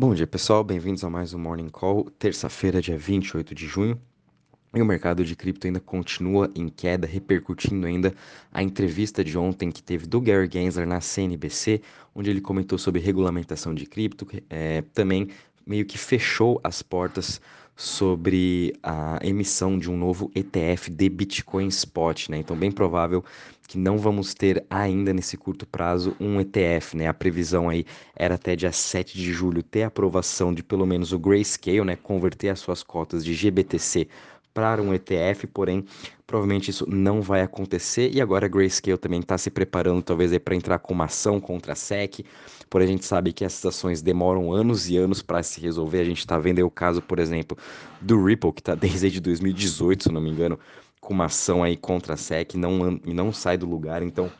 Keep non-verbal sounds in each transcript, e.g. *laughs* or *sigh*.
Bom dia, pessoal. Bem-vindos a mais um Morning Call, terça-feira, dia 28 de junho. E o mercado de cripto ainda continua em queda, repercutindo ainda a entrevista de ontem que teve do Gary Gensler na CNBC, onde ele comentou sobre regulamentação de cripto, é, também meio que fechou as portas sobre a emissão de um novo ETF de Bitcoin Spot, né? Então, bem provável que não vamos ter ainda nesse curto prazo um ETF, né? A previsão aí era até dia 7 de julho ter aprovação de pelo menos o Grayscale, né? Converter as suas cotas de GBTC para um ETF, porém provavelmente isso não vai acontecer e agora a Grayscale também está se preparando talvez para entrar com uma ação contra a SEC, porém a gente sabe que essas ações demoram anos e anos para se resolver, a gente está vendo aí o caso, por exemplo, do Ripple, que está *laughs* desde 2018, se não me engano, com uma ação aí contra a SEC e não, não sai do lugar, então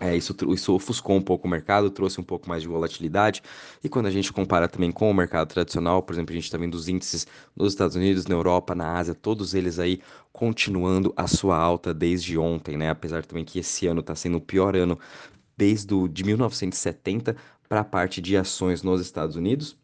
é, isso, isso ofuscou um pouco o mercado, trouxe um pouco mais de volatilidade. E quando a gente compara também com o mercado tradicional, por exemplo, a gente está vendo os índices nos Estados Unidos, na Europa, na Ásia, todos eles aí continuando a sua alta desde ontem, né? Apesar também que esse ano está sendo o pior ano desde o, de 1970 para a parte de ações nos Estados Unidos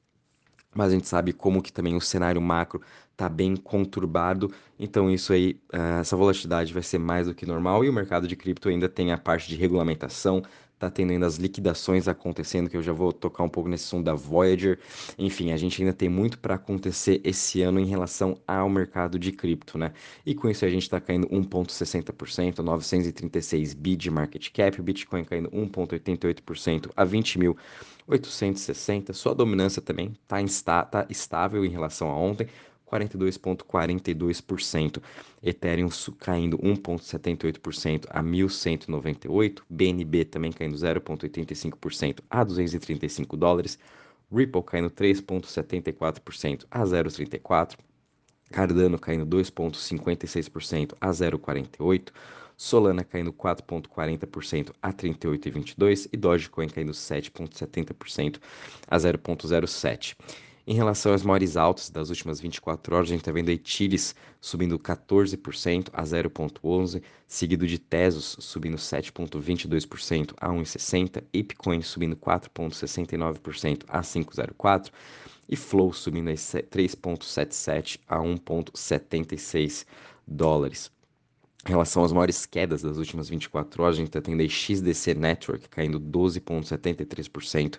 mas a gente sabe como que também o cenário macro está bem conturbado, então isso aí, uh, essa volatilidade vai ser mais do que normal e o mercado de cripto ainda tem a parte de regulamentação, tá tendo ainda as liquidações acontecendo, que eu já vou tocar um pouco nesse som da Voyager. Enfim, a gente ainda tem muito para acontecer esse ano em relação ao mercado de cripto, né? E com isso a gente está caindo 1,60%, 936 bi de market cap, o Bitcoin caindo 1,88% a 20.860. Sua dominância também está tá estável em relação a ontem, 42,42%. Ethereum caindo 1,78% a 1.198. BNB também caindo 0,85% a 235 dólares. Ripple caindo 3,74% a 0,34. Cardano caindo 2,56% a 0,48. Solana caindo 4,40% a 38,22 e Dogecoin caindo 7,70% a 0,07. Em relação às maiores altas das últimas 24 horas, a gente está vendo Etilis subindo 14% a 0,11%, seguido de Tesos subindo 7,22% a 1,60%, Ipcoin subindo 4,69% a 5,04% e Flow subindo 3,77% a 1,76 dólares. Em relação às maiores quedas das últimas 24 horas, a gente está tendo a XDC Network caindo 12,73%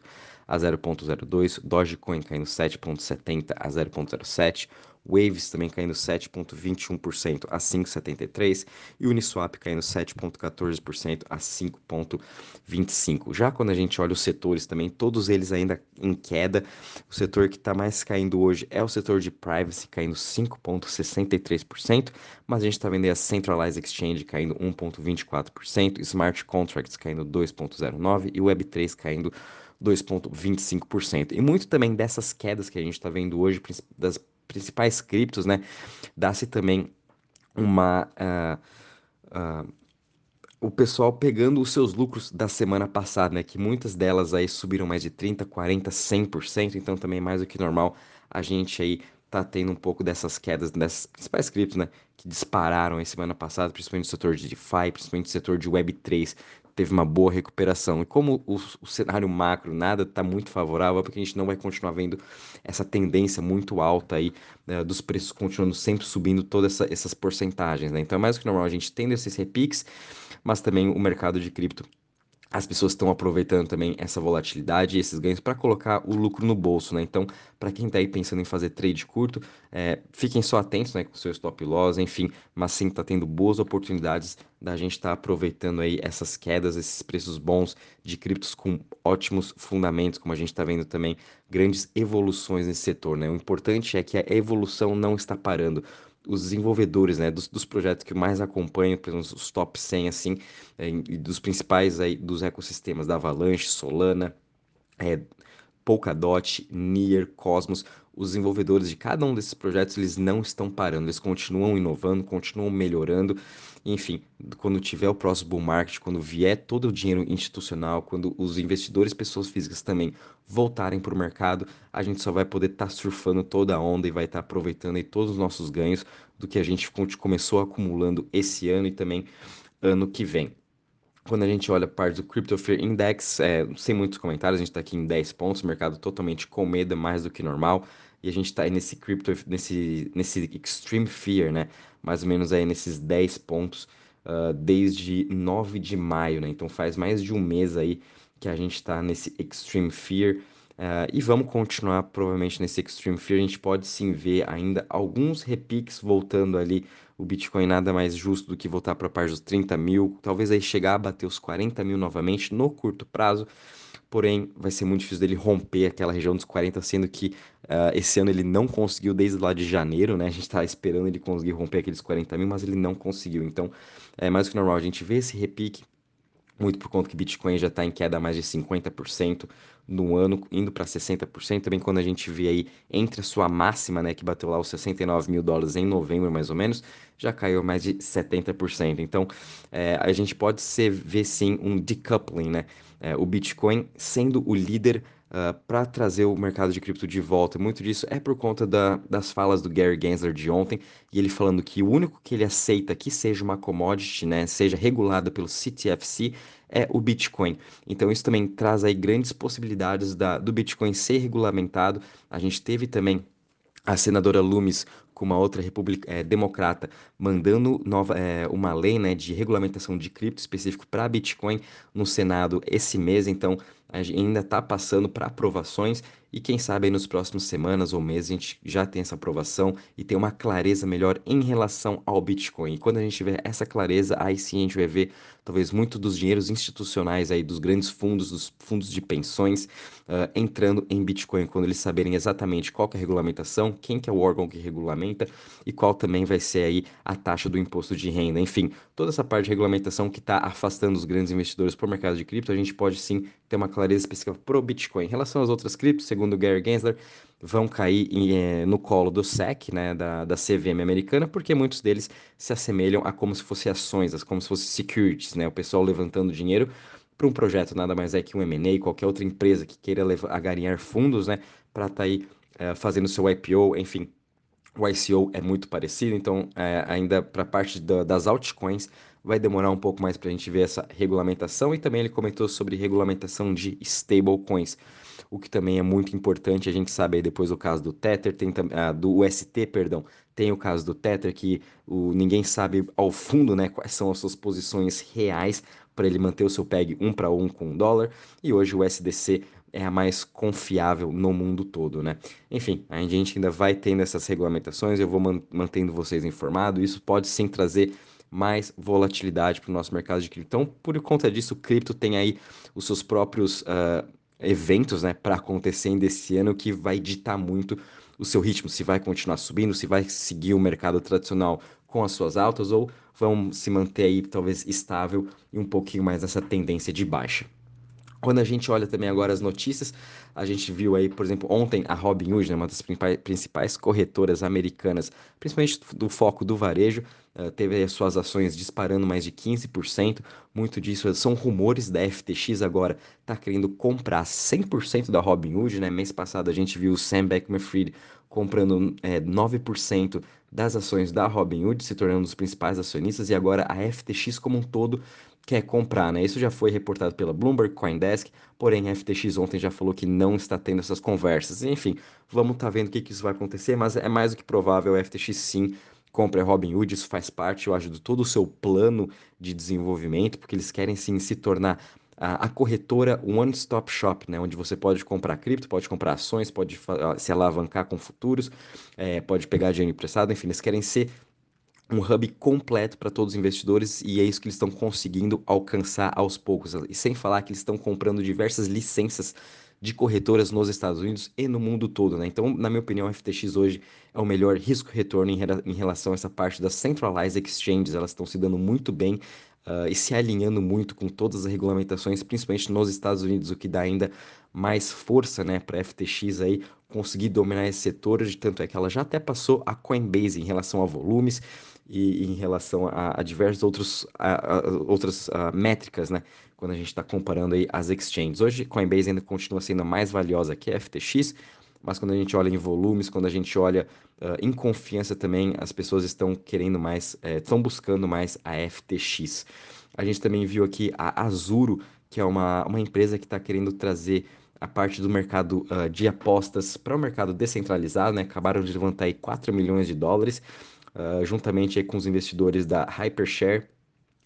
a 0,02%, Dogecoin caindo 7,70% a 0,07%, Waves também caindo 7,21% a 5,73% e Uniswap caindo 7,14% a 5,25%. Já quando a gente olha os setores também, todos eles ainda em queda. O setor que está mais caindo hoje é o setor de privacy, caindo 5,63%, mas a gente está vendo a Centralized Exchange caindo 1,24%, Smart Contracts caindo 2,09% e Web3 caindo 2,25%. E muito também dessas quedas que a gente está vendo hoje, das principais criptos, né? Dá-se também uma. Uh, uh, o pessoal pegando os seus lucros da semana passada, né? Que muitas delas aí subiram mais de 30, 40, 100%, então também é mais do que normal a gente aí tá tendo um pouco dessas quedas dessas principais criptos, né? Que dispararam aí semana passada, principalmente no setor de DeFi, principalmente no setor de Web3 teve uma boa recuperação. E como o, o cenário macro nada está muito favorável, é porque a gente não vai continuar vendo essa tendência muito alta aí né, dos preços continuando sempre subindo todas essa, essas porcentagens. Né? Então é mais do que normal a gente tendo esses repiques, mas também o mercado de cripto as pessoas estão aproveitando também essa volatilidade e esses ganhos para colocar o lucro no bolso, né? Então, para quem está aí pensando em fazer trade curto, é, fiquem só atentos, né, com seu stop loss, enfim, mas sim está tendo boas oportunidades da gente estar tá aproveitando aí essas quedas, esses preços bons de criptos com ótimos fundamentos, como a gente está vendo também grandes evoluções nesse setor, né? O importante é que a evolução não está parando os desenvolvedores, né, dos, dos projetos que mais acompanham, por exemplo, os top 100, assim, é, dos principais aí, dos ecossistemas da Avalanche, Solana, é, Polkadot, Near, Cosmos, os desenvolvedores de cada um desses projetos, eles não estão parando, eles continuam inovando, continuam melhorando, enfim, quando tiver o próximo bull market, quando vier todo o dinheiro institucional, quando os investidores, pessoas físicas também voltarem para o mercado, a gente só vai poder estar tá surfando toda a onda e vai estar tá aproveitando aí todos os nossos ganhos do que a gente começou acumulando esse ano e também ano que vem. Quando a gente olha a parte do Crypto Fear Index, é, sem muitos comentários, a gente está aqui em 10 pontos, mercado totalmente com medo, mais do que normal. E a gente está aí nesse crypto, nesse, nesse extreme fear, né? Mais ou menos aí nesses 10 pontos uh, desde 9 de maio, né? Então faz mais de um mês aí que a gente está nesse extreme fear. Uh, e vamos continuar provavelmente nesse extreme fear. A gente pode sim ver ainda alguns repiques voltando ali o Bitcoin nada mais justo do que voltar para a parte dos 30 mil, talvez aí chegar a bater os 40 mil novamente no curto prazo, porém vai ser muito difícil dele romper aquela região dos 40, sendo que uh, esse ano ele não conseguiu desde lá de janeiro, né? A gente está esperando ele conseguir romper aqueles 40 mil, mas ele não conseguiu. Então é mais do que normal a gente vê esse repique, muito por conta que Bitcoin já está em queda mais de 50% no ano, indo para 60%. Também quando a gente vê aí entre a sua máxima, né, que bateu lá os 69 mil dólares em novembro, mais ou menos, já caiu mais de 70%. Então, é, a gente pode ser, ver sim um decoupling, né? É, o Bitcoin sendo o líder Uh, ah, para trazer o mercado de cripto de volta. Muito disso é por conta da, das falas do Gary Gensler de ontem, e ele falando que o único que ele aceita que seja uma commodity, né, seja regulada pelo CTFC, é o Bitcoin. Então isso também traz aí grandes possibilidades da, do Bitcoin ser regulamentado. A gente teve também a senadora Loomis com uma outra é, democrata mandando nova, é, uma lei né, de regulamentação de cripto específico para Bitcoin no Senado esse mês, então ainda está passando para aprovações e quem sabe nos próximos semanas ou meses a gente já tem essa aprovação e tem uma clareza melhor em relação ao Bitcoin. E quando a gente tiver essa clareza, aí sim a gente vai ver talvez muito dos dinheiros institucionais aí dos grandes fundos, dos fundos de pensões uh, entrando em Bitcoin quando eles saberem exatamente qual é a regulamentação, quem que é o órgão que regulamenta e qual também vai ser aí a taxa do imposto de renda. Enfim, toda essa parte de regulamentação que está afastando os grandes investidores para o mercado de cripto, a gente pode sim ter uma clareza específica para o Bitcoin. Em relação às outras criptos, segundo Gary Gensler, vão cair em, eh, no colo do SEC, né, da, da CVM americana, porque muitos deles se assemelham a como se fossem ações, como se fossem securities, né, o pessoal levantando dinheiro para um projeto, nada mais é que um M&A, qualquer outra empresa que queira agarinhar fundos, né, para estar tá aí eh, fazendo seu IPO, enfim, o ICO é muito parecido, então é, ainda para a parte da, das altcoins vai demorar um pouco mais para a gente ver essa regulamentação e também ele comentou sobre regulamentação de stablecoins, o que também é muito importante. A gente sabe aí depois o caso do Tether, tem, ah, do UST, perdão, tem o caso do Tether que o, ninguém sabe ao fundo né, quais são as suas posições reais para ele manter o seu PEG um para um com o dólar e hoje o SDC é a mais confiável no mundo todo, né? Enfim, a gente ainda vai tendo essas regulamentações, eu vou mantendo vocês informados, isso pode sim trazer mais volatilidade para o nosso mercado de cripto. Então, por conta disso, o cripto tem aí os seus próprios uh, eventos, né, para acontecer desse ano que vai ditar muito o seu ritmo, se vai continuar subindo, se vai seguir o mercado tradicional com as suas altas ou vão se manter aí talvez estável e um pouquinho mais nessa tendência de baixa. Quando a gente olha também agora as notícias, a gente viu aí, por exemplo, ontem a Robinhood, né, uma das principais corretoras americanas, principalmente do foco do varejo, uh, teve as suas ações disparando mais de 15%. Muito disso são rumores da FTX agora está querendo comprar 100% da Robinhood. Né? Mês passado a gente viu o Sam Bankman-Fried comprando é, 9% das ações da Robinhood, se tornando um dos principais acionistas, e agora a FTX como um todo quer comprar, né? Isso já foi reportado pela Bloomberg, Coindesk, porém a FTX ontem já falou que não está tendo essas conversas. Enfim, vamos estar tá vendo o que, que isso vai acontecer, mas é mais do que provável a FTX sim compre a Robinhood, isso faz parte, eu acho, de todo o seu plano de desenvolvimento, porque eles querem sim se tornar a, a corretora one-stop shop, né? Onde você pode comprar cripto, pode comprar ações, pode se alavancar com futuros, é, pode pegar dinheiro emprestado, enfim, eles querem ser um hub completo para todos os investidores e é isso que eles estão conseguindo alcançar aos poucos. E sem falar que eles estão comprando diversas licenças de corretoras nos Estados Unidos e no mundo todo, né? Então, na minha opinião, a FTX hoje é o melhor risco-retorno em, em, relação a essa parte das centralized exchanges. Elas estão se dando muito bem uh, e se alinhando muito com todas as regulamentações, principalmente nos Estados Unidos, o que dá ainda mais força, né, para a FTX aí conseguir dominar esse setor. De tanto é que ela já até passou a Coinbase em relação a volumes e em relação a, a diversas outros, a, a, outras métricas, né? Quando a gente está comparando aí as exchanges. Hoje, Coinbase ainda continua sendo mais valiosa que a FTX, mas quando a gente olha em volumes, quando a gente olha uh, em confiança também, as pessoas estão querendo mais, estão buscando mais a FTX. A gente também viu aqui a Azuro, que é uma, uma empresa que está querendo trazer a parte do mercado uh, de apostas para o mercado descentralizado, né? Acabaram de levantar aí 4 milhões de dólares, uh, juntamente com os investidores da Hypershare,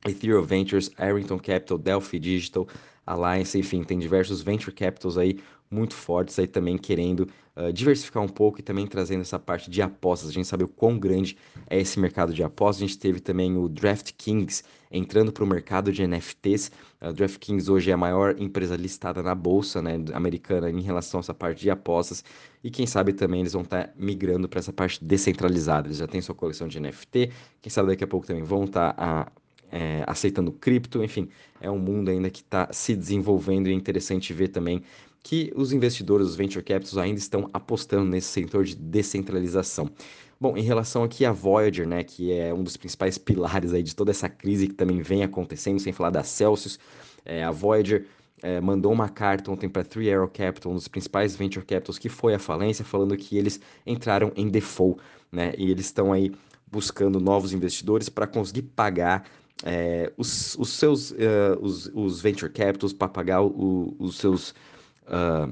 Ethereum Ventures, Arrington Capital, Delphi Digital, Alliance, enfim, tem diversos venture capitals aí muito fortes aí também querendo uh, diversificar um pouco e também trazendo essa parte de apostas. A gente sabe o quão grande é esse mercado de apostas. A gente teve também o DraftKings entrando para o mercado de NFTs. A DraftKings hoje é a maior empresa listada na bolsa né, americana em relação a essa parte de apostas. E quem sabe também eles vão estar tá migrando para essa parte descentralizada. Eles já têm sua coleção de NFT. Quem sabe daqui a pouco também vão estar tá a é, aceitando cripto, enfim, é um mundo ainda que está se desenvolvendo e é interessante ver também que os investidores, os venture capitals ainda estão apostando nesse setor de descentralização. Bom, em relação aqui à Voyager, né, que é um dos principais pilares aí de toda essa crise que também vem acontecendo, sem falar da Celsius, é, a Voyager é, mandou uma carta ontem para Three Arrow Capital, um dos principais venture capitals que foi à falência, falando que eles entraram em default, né, e eles estão aí buscando novos investidores para conseguir pagar é, os, os, seus uh, os, os, venture capitals para pagar o, os seus uh,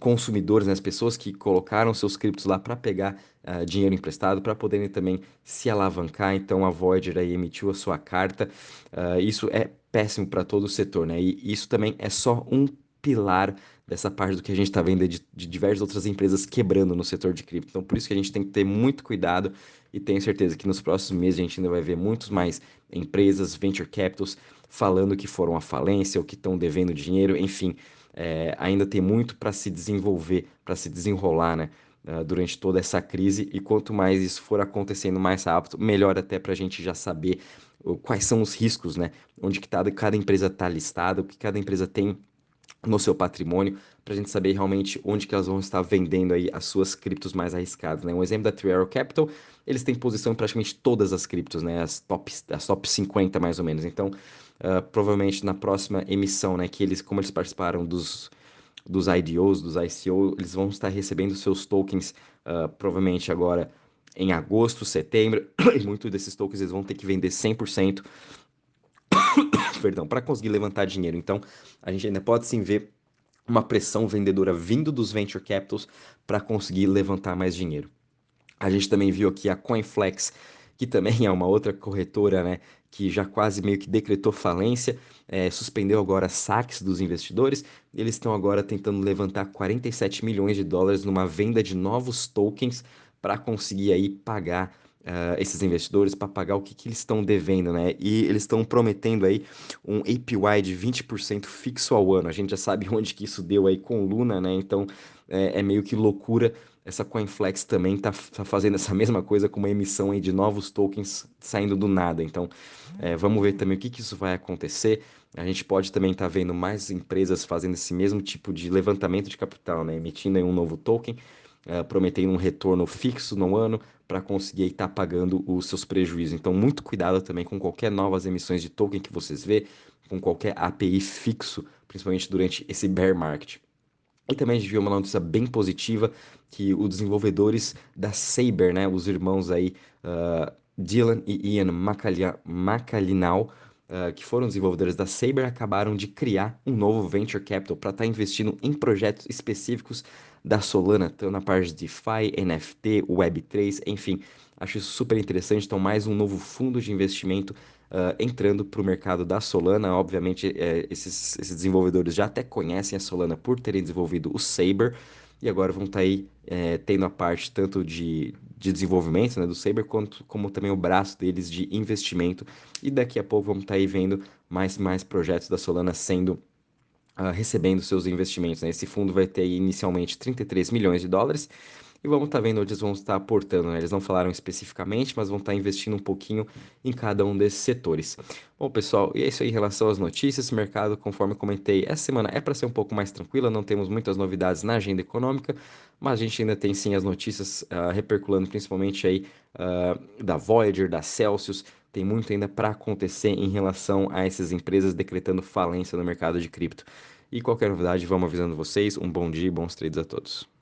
consumidores, né, as pessoas que colocaram seus criptos lá para pegar uh, dinheiro emprestado, para poderem também se alavancar. Então a Voyager aí emitiu a sua carta. isso é péssimo para todo o setor, né? E isso também é só um pilar dessa parte do que a gente está vendo de, de, diversas outras empresas quebrando no setor de cripto. Então, por isso que a gente tem que ter muito cuidado e tenho certeza que nos próximos meses a gente ainda vai ver muitos mais empresas, venture capitals, falando que foram à falência ou que estão devendo dinheiro, enfim, é, ainda tem muito para se desenvolver, para se desenrolar, né? Uh, durante toda essa crise e quanto mais isso for acontecendo mais rápido, melhor até para a gente já saber quais são os riscos, né? Onde que tá, cada empresa está listada, o que cada empresa tem no seu patrimônio, para a gente saber realmente onde que elas vão estar vendendo aí as suas criptos mais arriscadas. Né? Um exemplo da Three Capital, eles têm posição em praticamente todas as criptos, né? as, top, as top 50 mais ou menos. Então, uh, provavelmente na próxima emissão, né, que eles, como eles participaram dos, dos IDOs, dos ICO, eles vão estar recebendo seus tokens, uh, provavelmente agora em agosto, setembro, *coughs* e muitos desses tokens eles vão ter que vender 100% *coughs* perdão, para conseguir levantar dinheiro. Então, a gente ainda pode sim ver uma pressão vendedora vindo dos venture capitals para conseguir levantar mais dinheiro. A gente também viu aqui a Coinflex, que também é uma outra corretora, né, que já quase meio que decretou falência, é, suspendeu agora saques dos investidores. Eles estão agora tentando levantar 47 milhões de dólares numa venda de novos tokens para conseguir aí pagar uh, esses investidores para pagar o que, que eles estão devendo, né? E eles estão prometendo aí um APY de 20% fixo ao ano. A gente já sabe *laughs* onde que isso deu aí com Luna, né? Então é, é meio que loucura. Essa CoinFlex também está tá fazendo essa *laughs* mesma coisa com uma emissão aí de novos tokens saindo do nada. Então é, vamos ver também o que, que isso vai acontecer. A gente pode também estar tá vendo mais empresas fazendo esse mesmo tipo de levantamento de capital, né? Emitindo aí um novo token uh, prometendo um retorno fixo no ano para conseguir estar tá pagando os seus prejuízos. Então, muito cuidado também com qualquer novas emissões de token que vocês vê, com qualquer API fixo, principalmente durante esse bear market. E também a gente viu uma notícia bem positiva que os desenvolvedores da Saber, né, os irmãos aí, uh, Dylan e Ian Macalinal, uh, que foram desenvolvedores da Saber, acabaram de criar um novo venture capital para estar tá investindo em projetos específicos da Solana, tanto na parte de DeFi, NFT, Web3, enfim, acho isso super interessante. Então, mais um novo fundo de investimento uh, entrando para o mercado da Solana. Obviamente, é, esses, esses desenvolvedores já até conhecem a Solana por terem desenvolvido o Saber e agora vão estar tá aí é, tendo a parte tanto de, de desenvolvimento né, do Saber, quanto, como também o braço deles de investimento. E daqui a pouco vamos estar tá aí vendo mais mais projetos da Solana sendo uh, recebendo seus investimentos. Né? Esse fundo vai ter inicialmente 33 milhões de dólares e vamos estar tá vendo onde eles vão estar aportando. Né? Eles não falaram especificamente, mas vão estar tá investindo um pouquinho em cada um desses setores. Bom, pessoal, e é isso aí em relação às notícias. O mercado, conforme comentei, essa semana é para ser um pouco mais tranquila, não temos muitas novidades na agenda econômica, mas a gente ainda tem sim as notícias uh, reperculando principalmente aí uh, da Voyager, da Celsius. Tem muito ainda para acontecer em relação a essas empresas decretando falência no mercado de cripto. E qualquer novidade, vamos avisando vocês. Um bom dia e bons trades a todos.